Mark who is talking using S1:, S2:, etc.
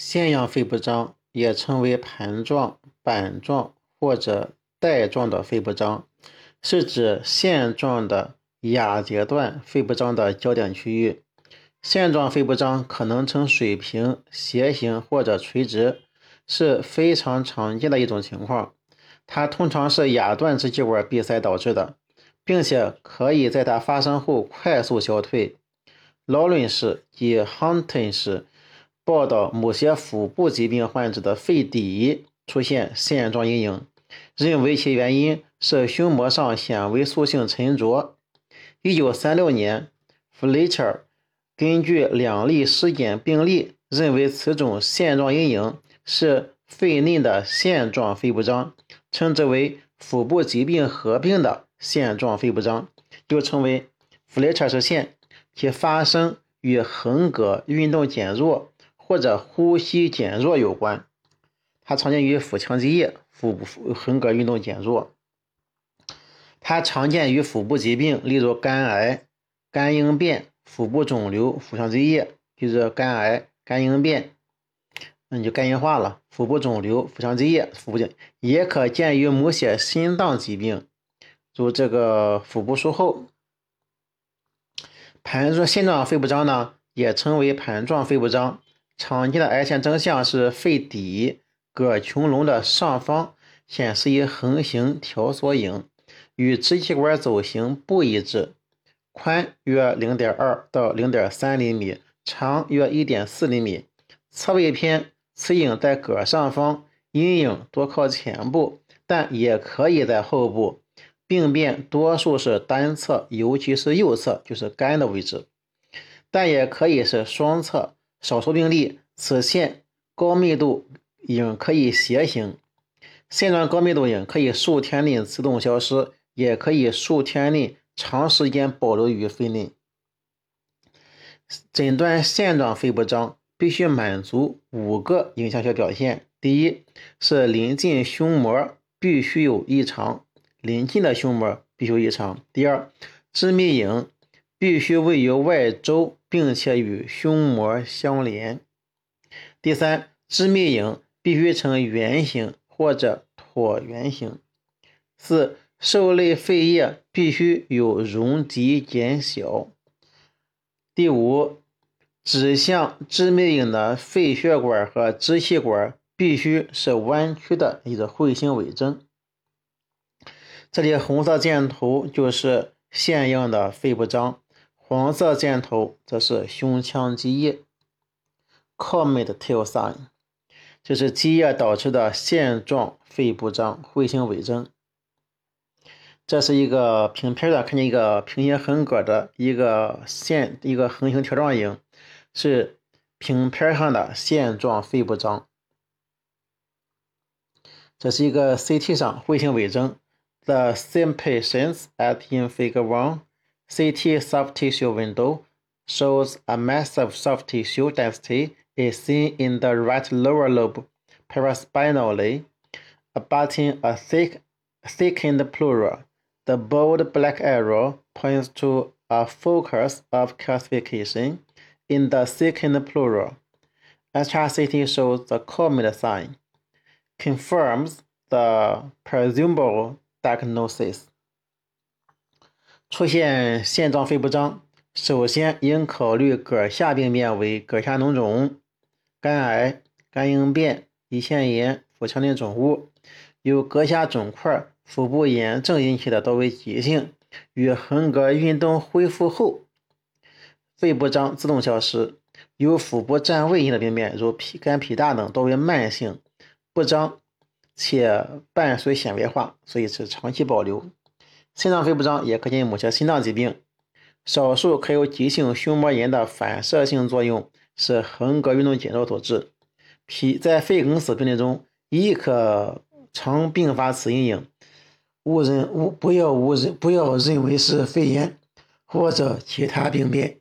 S1: 腺样肺不张也称为盘状、板状或者带状的肺不张，是指腺状的亚阶段肺不张的焦点区域。腺状肺不张可能呈水平、斜形或者垂直，是非常常见的一种情况。它通常是亚段支气管闭塞导致的，并且可以在它发生后快速消退。劳伦氏及 Hunton 氏。报道某些腹部疾病患者的肺底出现线状阴影，认为其原因是胸膜上纤维素性沉着。一九三六年，Fletcher 根据两例尸检病例，认为此种线状阴影是肺内的线状肺不张，称之为腹部疾病合并的线状肺不张，又称为 Fletcher 氏腺，其发生与横膈运动减弱。或者呼吸减弱有关，它常见于腹腔积液、腹部横膈运动减弱。它常见于腹部疾病，例如肝癌、肝硬变、腹部肿瘤、腹腔积液，就是肝癌、肝硬变，那你就肝硬化了。腹部肿瘤、腹腔积液、腹部也可见于某些心脏疾病，如这个腹部术后。盘状腺状肺不张呢，也称为盘状肺不张。常见的癌前征象是肺底膈穹隆的上方显示一横行条索影，与支气管走形不一致，宽约零点二到零点三厘米，长约一点四厘米，侧位偏。此影在膈上方，阴影多靠前部，但也可以在后部。病变多数是单侧，尤其是右侧，就是肝的位置，但也可以是双侧。少数病例，此腺高密度影可以斜行，腺状高密度影可以数天内自动消失，也可以数天内长时间保留于肺内。诊断腺状肺不张必须满足五个影像学表现：第一是临近胸膜必须有异常，临近的胸膜必须有异常；第二，致密影必须位于外周。并且与胸膜相连。第三，致密影必须呈圆形或者椭圆形。四，受累肺叶必须有容积减小。第五，指向致密影的肺血管和支气管必须是弯曲的一个彗星尾征。这里红色箭头就是腺样的肺不张。黄色箭头则是胸腔积液，comet tail sign，这是积液导致的线状肺不张彗星伪征。这是一个平片的，看见一个平行横膈的一个线，一个横形条状影，是平片上的线状肺不张。这是一个 CT 上彗星伪征。The same patients as in Figure One. CT soft tissue window shows a massive soft tissue density is seen in the right lower lobe paraspinally, abutting a thick, thickened pleura. The bold black arrow points to a focus of calcification in the thickened pleura. HRCT shows the comet sign, confirms the presumable diagnosis. 出现腺状肺不张，首先应考虑膈下病变为膈下脓肿、肝癌、肝硬变、胰腺炎、腹腔内肿物。由膈下肿块、腹部炎症引起的多为急性，与横膈运动恢复后，肺不张自动消失。由腹部占位性的病变，如脾肝脾大等，多为慢性不张且伴随纤维化，所以是长期保留。心脏肺不张也可见某些心脏疾病，少数可有急性胸膜炎的反射性作用，是横膈运动减弱所致。脾在肺梗死病例中亦可常并发此阴影，误认误不要误认不要认为是肺炎或者其他病变。